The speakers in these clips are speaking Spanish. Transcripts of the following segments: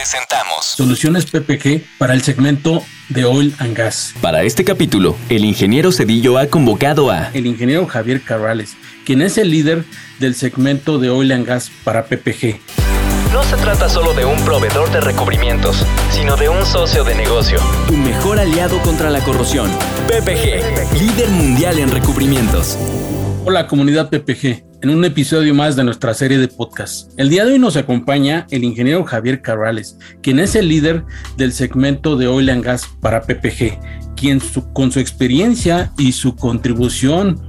presentamos Soluciones PPG para el segmento de Oil and Gas. Para este capítulo, el ingeniero Cedillo ha convocado a el ingeniero Javier Carrales, quien es el líder del segmento de Oil and Gas para PPG. No se trata solo de un proveedor de recubrimientos, sino de un socio de negocio. Tu mejor aliado contra la corrosión. PPG, líder mundial en recubrimientos. Hola comunidad PPG, en un episodio más de nuestra serie de podcast. El día de hoy nos acompaña el ingeniero Javier Carrales, quien es el líder del segmento de Oil and Gas para PPG, quien con su experiencia y su contribución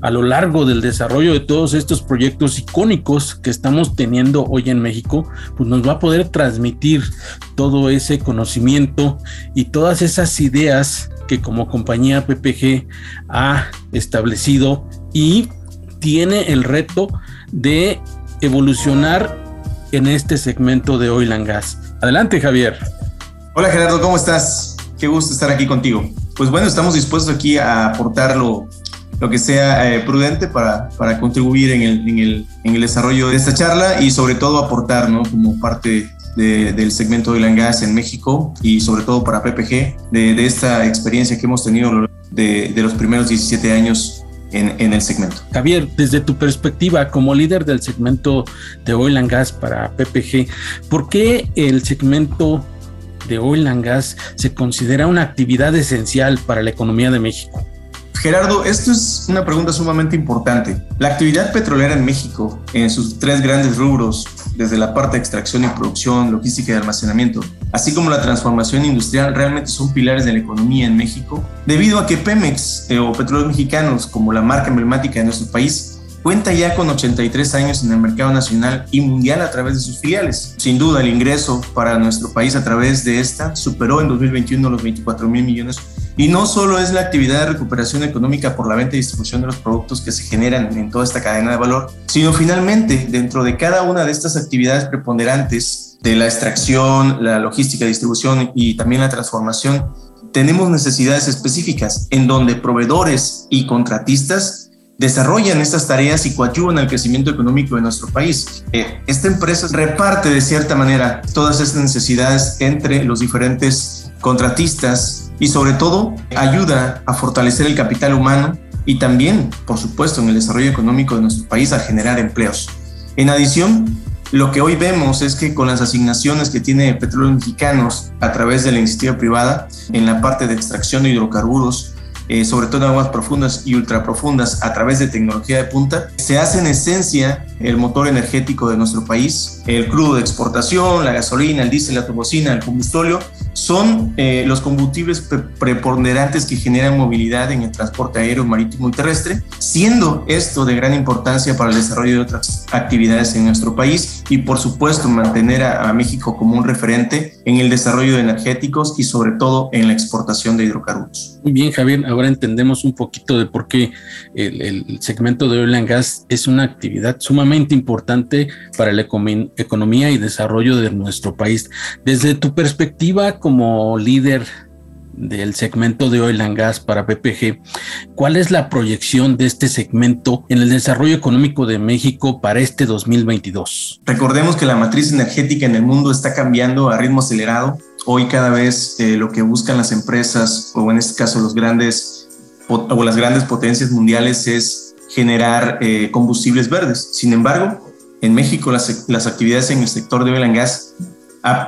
a lo largo del desarrollo de todos estos proyectos icónicos que estamos teniendo hoy en México, pues nos va a poder transmitir todo ese conocimiento y todas esas ideas que como compañía PPG ha establecido y tiene el reto de evolucionar en este segmento de Oil and Gas. Adelante, Javier. Hola, Gerardo, ¿cómo estás? Qué gusto estar aquí contigo. Pues bueno, estamos dispuestos aquí a aportarlo lo que sea eh, prudente para, para contribuir en el, en, el, en el, desarrollo de esta charla y sobre todo aportar ¿no? como parte de, del segmento de Gas en México y sobre todo para PPG de, de esta experiencia que hemos tenido de, de los primeros 17 años en, en, el segmento. Javier, desde tu perspectiva como líder del segmento de Oil and Gas para PPG, ¿por qué el segmento de Oil and Gas se considera una actividad esencial para la economía de México? Gerardo, esto es una pregunta sumamente importante. La actividad petrolera en México, en sus tres grandes rubros, desde la parte de extracción y producción, logística y almacenamiento, así como la transformación industrial, realmente son pilares de la economía en México, debido a que Pemex eh, o Petróleos Mexicanos, como la marca emblemática de nuestro país, cuenta ya con 83 años en el mercado nacional y mundial a través de sus filiales. Sin duda, el ingreso para nuestro país a través de esta superó en 2021 los 24 mil millones y no solo es la actividad de recuperación económica por la venta y distribución de los productos que se generan en toda esta cadena de valor, sino finalmente dentro de cada una de estas actividades preponderantes de la extracción, la logística, distribución y también la transformación, tenemos necesidades específicas en donde proveedores y contratistas desarrollan estas tareas y coadyuvan al crecimiento económico de nuestro país. Eh, esta empresa reparte de cierta manera todas estas necesidades entre los diferentes contratistas y sobre todo ayuda a fortalecer el capital humano y también, por supuesto, en el desarrollo económico de nuestro país a generar empleos. En adición, lo que hoy vemos es que con las asignaciones que tiene Petróleos Mexicanos a través de la iniciativa privada en la parte de extracción de hidrocarburos, eh, sobre todo en aguas profundas y ultraprofundas, a través de tecnología de punta, se hace en esencia el motor energético de nuestro país. El crudo de exportación, la gasolina, el diésel, la turbocina, el combustorio, son eh, los combustibles preponderantes que generan movilidad en el transporte aéreo, marítimo y terrestre, siendo esto de gran importancia para el desarrollo de otras actividades en nuestro país y por supuesto mantener a, México como un referente en el desarrollo de energéticos y sobre todo en la exportación de hidrocarburos. Bien, Javier, ahora entendemos un poquito de por qué el, el segmento de oil and gas es una actividad sumamente importante para la economía y desarrollo de nuestro país. Desde tu perspectiva como líder del segmento de oil and gas para PPG, ¿cuál es la proyección de este segmento en el desarrollo económico de México para este 2022? Recordemos que la matriz energética en el mundo está cambiando a ritmo acelerado. Hoy cada vez eh, lo que buscan las empresas o en este caso los grandes o las grandes potencias mundiales es generar eh, combustibles verdes. Sin embargo, en México las, las actividades en el sector de oil and gas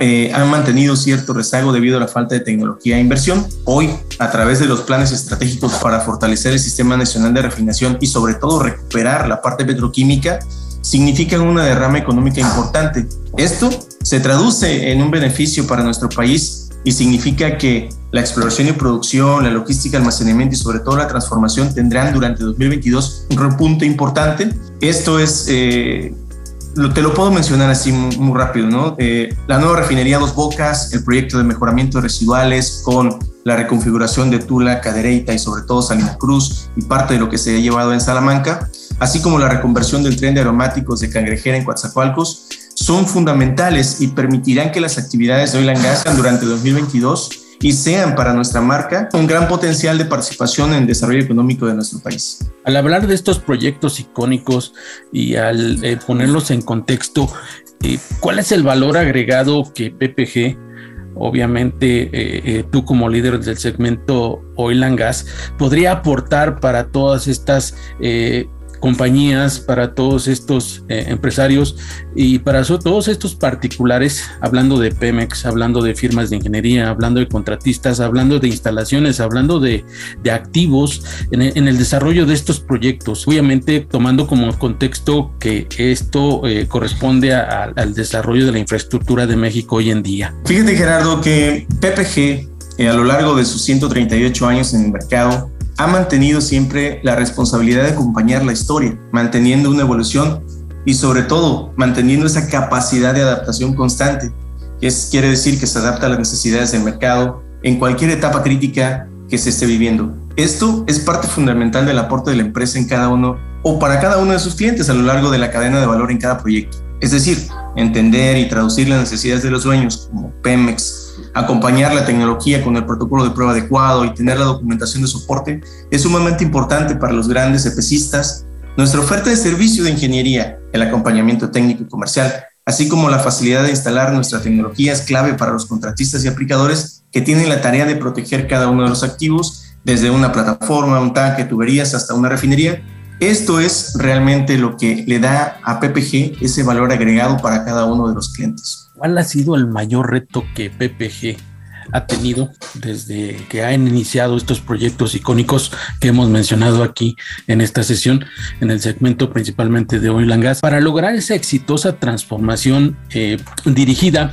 eh, han mantenido cierto rezago debido a la falta de tecnología e inversión. Hoy, a través de los planes estratégicos para fortalecer el sistema nacional de refinación y sobre todo recuperar la parte petroquímica, significan una derrama económica importante. Esto se traduce en un beneficio para nuestro país y significa que la exploración y producción, la logística, almacenamiento y sobre todo la transformación tendrán durante 2022 un repunte importante. Esto es, eh, te lo puedo mencionar así muy, rápido, ¿no? Eh, la nueva refinería Dos Bocas, el proyecto de mejoramiento de residuales con la reconfiguración de Tula, Cadereyta y sobre todo Salina Cruz y parte de lo que se ha llevado en Salamanca, así como la reconversión del tren de aromáticos de Cangrejera en Coatzacoalcos, son fundamentales y permitirán que las actividades de Oil and Gas durante 2022 y sean para nuestra marca un gran potencial de participación en el desarrollo económico de nuestro país. Al hablar de estos proyectos icónicos y al eh, ponerlos en contexto, eh, ¿cuál es el valor agregado que PPG obviamente eh, tú como líder del segmento Oil and Gas, podría aportar para todas estas compañías, para todos estos eh, empresarios y para todos estos particulares, hablando de Pemex, hablando de firmas de ingeniería, hablando de contratistas, hablando de instalaciones, hablando de, activos en, el desarrollo de estos proyectos. Obviamente tomando como contexto que esto eh, corresponde al desarrollo de la infraestructura de México hoy en día. Fíjate Gerardo que PPG eh, a lo largo de sus 138 años en el mercado ha mantenido siempre la responsabilidad de acompañar la historia, manteniendo una evolución y sobre todo manteniendo esa capacidad de adaptación constante, es, quiere decir que se adapta a las necesidades del mercado en cualquier etapa crítica que se esté viviendo. Esto es parte fundamental del aporte de la empresa en cada uno o para cada uno de sus clientes a lo largo de la cadena de valor en cada proyecto. Es decir, entender y traducir las necesidades de los dueños como Pemex, acompañar la tecnología con el protocolo de prueba adecuado y tener la documentación de soporte es sumamente importante para los grandes EPCistas. Nuestra oferta de servicio de ingeniería, el acompañamiento técnico y comercial, así como la facilidad de instalar nuestra tecnología es clave para los contratistas y aplicadores que tienen la tarea de proteger cada uno de los activos, desde una plataforma, un tanque, tuberías hasta una refinería. Esto es realmente lo que le da a PPG ese valor agregado para cada uno de los clientes. ¿Cuál ha sido el mayor reto que PPG ha tenido desde que han iniciado estos proyectos icónicos que hemos mencionado aquí en esta sesión, en el segmento principalmente de Oil and Gas, para lograr esa exitosa transformación eh, dirigida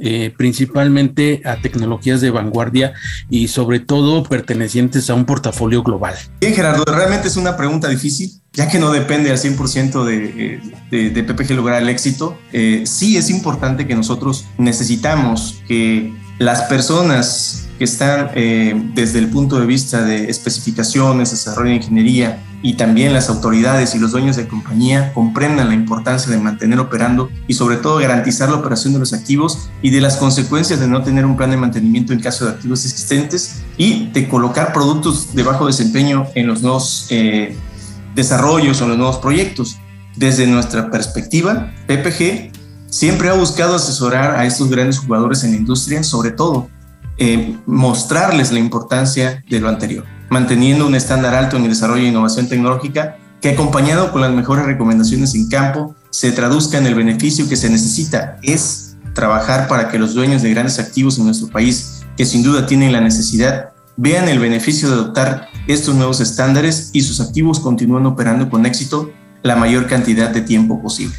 eh, principalmente a tecnologías de vanguardia y sobre todo pertenecientes a un portafolio global? Bien, Gerardo, realmente es una pregunta difícil, ya que no depende al 100% de, de, de, PPG lograr el éxito. Eh, sí es importante que nosotros necesitamos que las personas que están eh, desde el punto de vista de especificaciones, desarrollo de ingeniería, y también las autoridades y los dueños de compañía comprendan la importancia de mantener operando y sobre todo garantizar la operación de los activos y de las consecuencias de no tener un plan de mantenimiento en caso de activos existentes y de colocar productos de bajo desempeño en los nuevos eh, desarrollos o los nuevos proyectos. Desde nuestra perspectiva, PPG siempre ha buscado asesorar a estos grandes jugadores en la industria, sobre todo eh, mostrarles la importancia de lo anterior manteniendo un estándar alto en el desarrollo e innovación tecnológica que acompañado con las mejores recomendaciones en campo se traduzca en el beneficio que se necesita, es trabajar para que los dueños de grandes activos en nuestro país, que sin duda tienen la necesidad, vean el beneficio de adoptar estos nuevos estándares y sus activos continúen operando con éxito la mayor cantidad de tiempo posible.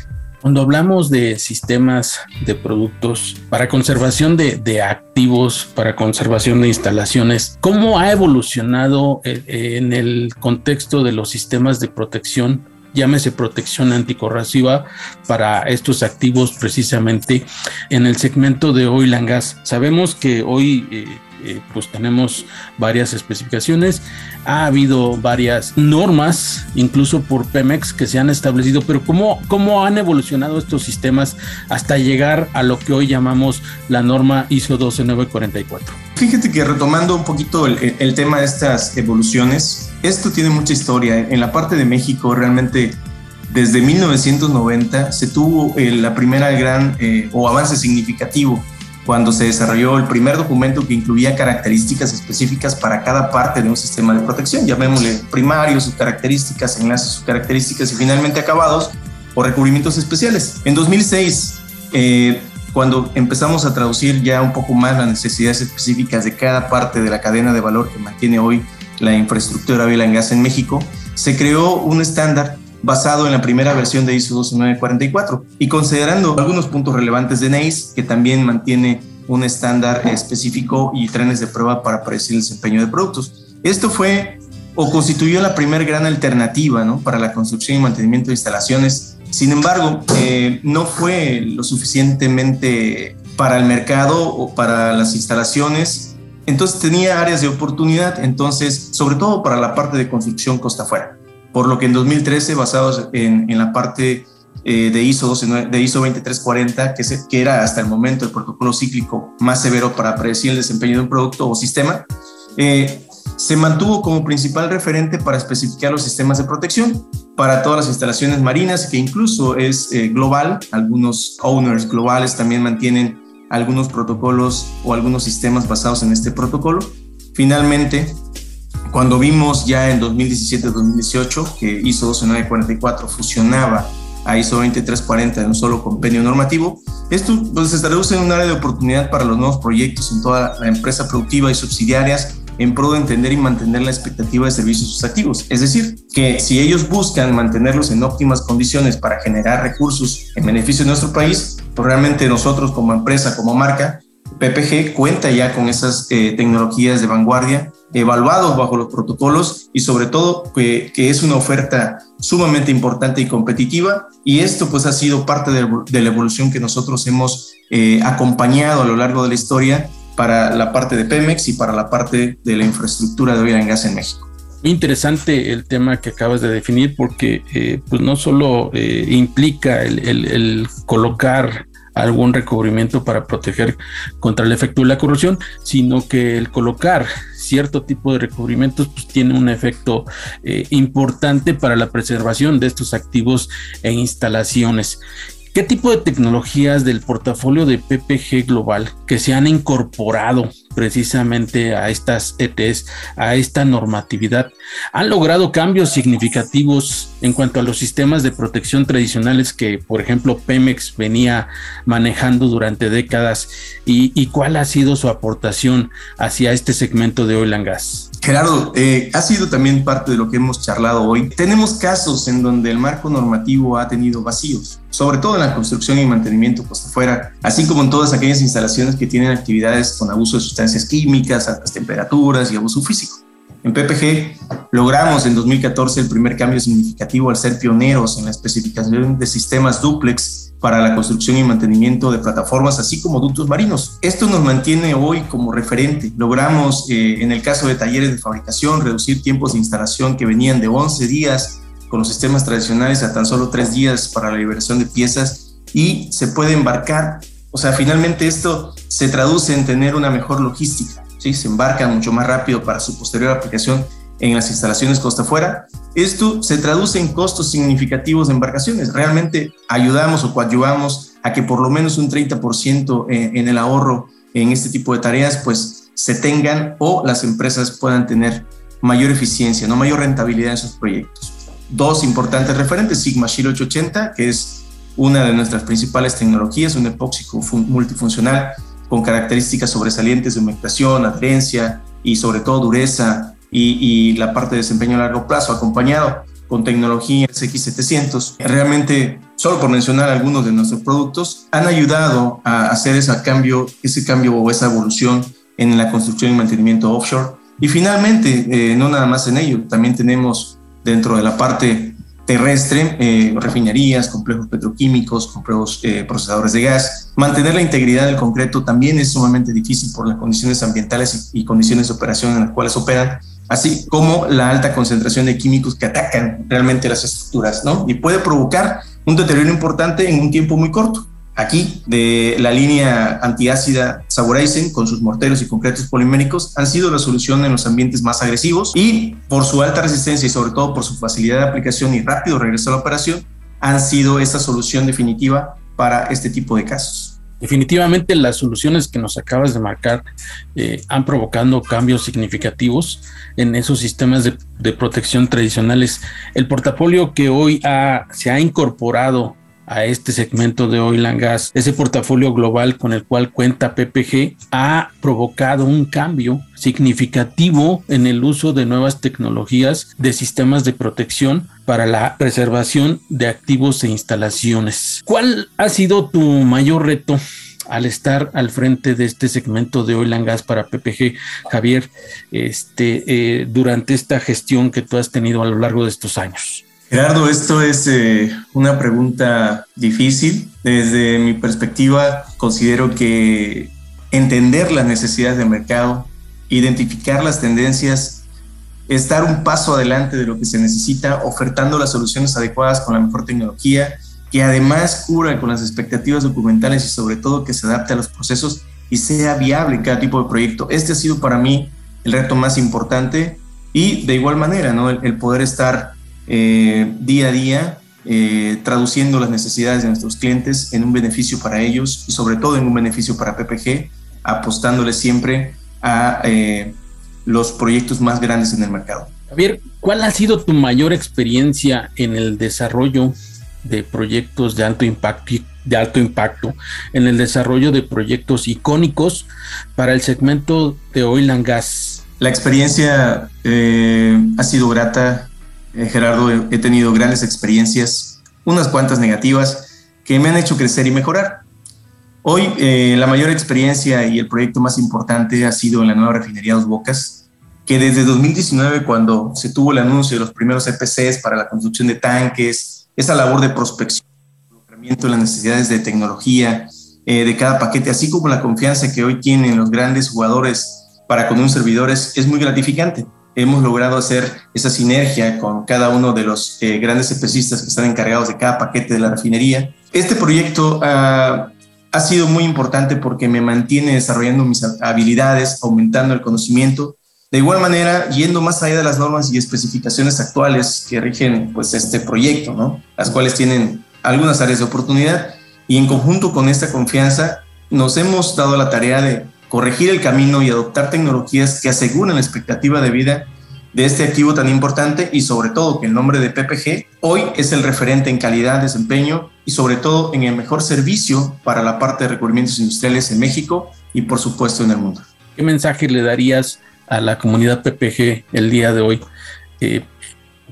Cuando hablamos de sistemas de productos para conservación de, activos, para conservación de instalaciones, ¿cómo ha evolucionado eh, eh, en el contexto de los sistemas de protección llámese protección anticorrosiva para estos activos precisamente en el segmento de oil and gas. Sabemos que hoy eh, eh, pues tenemos varias especificaciones, ha habido varias normas, incluso por Pemex, que se han establecido, pero ¿cómo, cómo han evolucionado estos sistemas hasta llegar a lo que hoy llamamos la norma ISO 12944? Fíjate que retomando un poquito el, tema de estas evoluciones, esto tiene mucha historia. En la parte de México realmente desde 1990 se tuvo eh, la primera gran eh, o avance significativo cuando se desarrolló el primer documento que incluía características específicas para cada parte de un sistema de protección, llamémosle primarios, sus características, enlaces, sus características y finalmente acabados o recubrimientos especiales. En 2006, eh, cuando empezamos a traducir ya un poco más las necesidades específicas de cada parte de la cadena de valor que mantiene hoy la infraestructura Vela en gas en México, se creó un estándar basado en la primera versión de ISO 12944 y considerando algunos puntos relevantes de NACE, que también mantiene un estándar específico y trenes de prueba para predecir el desempeño de productos. Esto fue o constituyó la primera gran alternativa ¿no? para la construcción y mantenimiento de instalaciones. Sin embargo, eh, no fue lo suficientemente para el mercado o para las instalaciones. Entonces tenía áreas de oportunidad, entonces, sobre todo para la parte de construcción costa afuera. Por lo que en 2013, basados en, en la parte eh, de, ISO de ISO 2340, que, que era hasta el momento el protocolo cíclico más severo para predecir el desempeño de un producto o sistema, eh, se mantuvo como principal referente para especificar los sistemas de protección para todas las instalaciones marinas, que incluso es eh, global. Algunos owners globales también mantienen algunos protocolos o algunos sistemas basados en este protocolo. Finalmente, cuando vimos ya en 2017-2018 que ISO 12944 fusionaba a ISO 2340 en un solo convenio normativo, esto pues, se traduce en un área de oportunidad para los nuevos proyectos en toda la empresa productiva y subsidiarias en pro de entender y mantener la expectativa de servicios sus activos. Es decir, que si ellos buscan mantenerlos en óptimas condiciones para generar recursos en beneficio de nuestro país, pues realmente nosotros como empresa, como marca, PPG cuenta ya con esas eh, tecnologías de vanguardia evaluados bajo los protocolos y sobre todo que, es una oferta sumamente importante y competitiva y esto pues ha sido parte de, la evolución que nosotros hemos eh, acompañado a lo largo de la historia para la parte de Pemex y para la parte de la infraestructura de oil and gas en México. Muy interesante el tema que acabas de definir porque eh, pues no solo eh, implica el, colocar algún recubrimiento para proteger contra el efecto de la corrosión, sino que el colocar cierto tipo de recubrimientos pues, tiene un efecto eh, importante para la preservación de estos activos e instalaciones. ¿Qué tipo de tecnologías del portafolio de PPG Global que se han incorporado precisamente a estas ETS, a esta normatividad, han logrado cambios significativos en cuanto a los sistemas de protección tradicionales que, por ejemplo, Pemex venía manejando durante décadas y, cuál ha sido su aportación hacia este segmento de oil and gas? Gerardo, eh, ha sido también parte de lo que hemos charlado hoy. Tenemos casos en donde el marco normativo ha tenido vacíos, sobre todo en la construcción y mantenimiento pues afuera, así como en todas aquellas instalaciones que tienen actividades con abuso de sustancias químicas, altas temperaturas y abuso físico. En PPG logramos en 2014 el primer cambio significativo al ser pioneros en la especificación de sistemas duplex para la construcción y mantenimiento de plataformas, así como ductos marinos. Esto nos mantiene hoy como referente. Logramos, eh, en el caso de talleres de fabricación, reducir tiempos de instalación que venían de 11 días con los sistemas tradicionales a tan solo 3 días para la liberación de piezas y se puede embarcar. O sea, finalmente esto se traduce en tener una mejor logística. ¿sí? Se embarca mucho más rápido para su posterior aplicación en las instalaciones costa afuera. Esto se traduce en costos significativos de embarcaciones. Realmente ayudamos o coadyuvamos a que por lo menos un 30% en el ahorro en este tipo de tareas pues se tengan o las empresas puedan tener mayor eficiencia, no mayor rentabilidad en sus proyectos. Dos importantes referentes, Sigma Shield 880, que es una de nuestras principales tecnologías, un epóxico multifuncional con características sobresalientes de humectación, adherencia y sobre todo dureza y, la parte de desempeño a largo plazo, acompañado con tecnología X700. Realmente, solo por mencionar algunos de nuestros productos, han ayudado a hacer ese cambio, ese cambio o esa evolución en la construcción y mantenimiento offshore. Y finalmente, eh, no nada más en ello, también tenemos dentro de la parte terrestre, eh, refinerías, complejos petroquímicos, complejos eh, procesadores de gas. Mantener la integridad del concreto también es sumamente difícil por las condiciones ambientales y condiciones de operación en las cuales operan así como la alta concentración de químicos que atacan realmente las estructuras, ¿no? Y puede provocar un deterioro importante en un tiempo muy corto. Aquí, de la línea antiácida Saborizen, con sus morteros y concretos poliméricos, han sido la solución en los ambientes más agresivos y por su alta resistencia y sobre todo por su facilidad de aplicación y rápido regreso a la operación, han sido esta solución definitiva para este tipo de casos. Definitivamente las soluciones que nos acabas de marcar eh, han provocado cambios significativos en esos sistemas de, protección tradicionales. El portafolio que hoy se ha incorporado a este segmento de oil and gas, ese portafolio global con el cual cuenta PPG ha provocado un cambio significativo en el uso de nuevas tecnologías de sistemas de protección para la preservación de activos e instalaciones. ¿Cuál ha sido tu mayor reto al estar al frente de este segmento de Oil and Gas para PPG, Javier, este, eh, durante esta gestión que tú has tenido a lo largo de estos años? Gerardo, esto es eh, una pregunta difícil. Desde mi perspectiva, considero que entender las necesidades del mercado, identificar las tendencias, estar un paso adelante de lo que se necesita, ofertando las soluciones adecuadas con la mejor tecnología, que además cura con las expectativas documentales y sobre todo que se adapte a los procesos y sea viable en cada tipo de proyecto. Este ha sido para mí el reto más importante y de igual manera, ¿no? el, poder estar eh, día a día eh, traduciendo las necesidades de nuestros clientes en un beneficio para ellos y sobre todo en un beneficio para PPG, apostándole siempre a eh, los proyectos más grandes en el mercado. Javier, ¿cuál ha sido tu mayor experiencia en el desarrollo de proyectos de alto impacto, de alto impacto en el desarrollo de proyectos icónicos para el segmento de oil and gas? La experiencia eh, ha sido grata, eh, Gerardo. He tenido grandes experiencias, unas cuantas negativas, que me han hecho crecer y mejorar. Hoy eh, la mayor experiencia y el proyecto más importante ha sido en la nueva refinería Dos Bocas, que desde 2019, cuando se tuvo el anuncio de los primeros EPCs para la construcción de tanques, esa labor de prospección, de las necesidades de tecnología eh, de cada paquete, así como la confianza que hoy tienen los grandes jugadores para con un servidor es, muy gratificante. Hemos logrado hacer esa sinergia con cada uno de los eh, grandes EPCistas que están encargados de cada paquete de la refinería. Este proyecto ha ha sido muy importante porque me mantiene desarrollando mis habilidades, aumentando el conocimiento. De igual manera, yendo más allá de las normas y especificaciones actuales que rigen pues, este proyecto, ¿no? las cuales tienen algunas áreas de oportunidad. Y en conjunto con esta confianza, nos hemos dado la tarea de corregir el camino y adoptar tecnologías que aseguren la expectativa de vida de este activo tan importante y sobre todo que el nombre de PPG hoy es el referente en calidad, desempeño y sobre todo en el mejor servicio para la parte de recubrimientos industriales en México y por supuesto en el mundo. ¿Qué mensaje le darías a la comunidad PPG el día de hoy eh,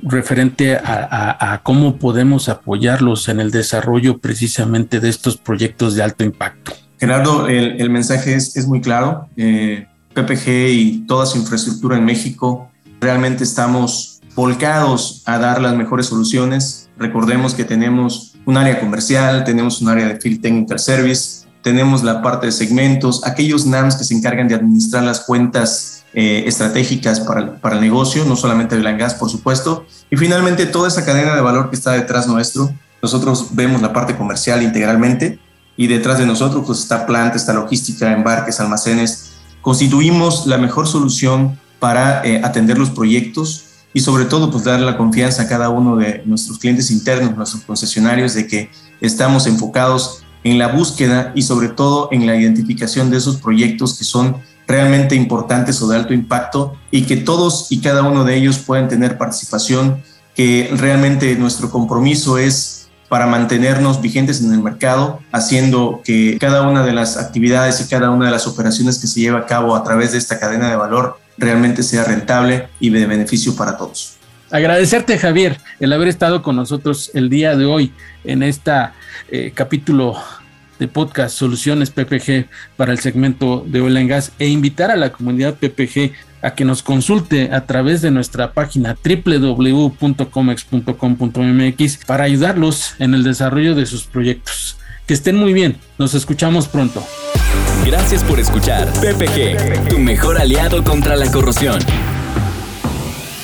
referente a, cómo podemos apoyarlos en el desarrollo precisamente de estos proyectos de alto impacto? Gerardo, el, mensaje es, muy claro. Eh, PPG y toda su infraestructura en México Realmente estamos volcados a dar las mejores soluciones. Recordemos que tenemos un área comercial, tenemos un área de Field Technical Service, tenemos la parte de segmentos, aquellos NAMs que se encargan de administrar las cuentas eh, estratégicas para, para, el negocio, no solamente de gas, por supuesto. Y finalmente, toda esa cadena de valor que está detrás nuestro. Nosotros vemos la parte comercial integralmente y detrás de nosotros pues, está planta, está logística, embarques, almacenes. Constituimos la mejor solución para eh, atender los proyectos y sobre todo pues dar la confianza a cada uno de nuestros clientes internos, nuestros concesionarios, de que estamos enfocados en la búsqueda y sobre todo en la identificación de esos proyectos que son realmente importantes o de alto impacto y que todos y cada uno de ellos pueden tener participación, que realmente nuestro compromiso es para mantenernos vigentes en el mercado, haciendo que cada una de las actividades y cada una de las operaciones que se lleva a cabo a través de esta cadena de valor realmente sea rentable y de beneficio para todos. Agradecerte, Javier, el haber estado con nosotros el día de hoy en este capítulo de podcast Soluciones PPG para el segmento de Oil and Gas e invitar a la comunidad PPG a que nos consulte a través de nuestra página www.comex.com.mx para ayudarlos en el desarrollo de sus proyectos. Que estén muy bien, nos escuchamos pronto. Gracias por escuchar PPG, tu mejor aliado contra la corrosión.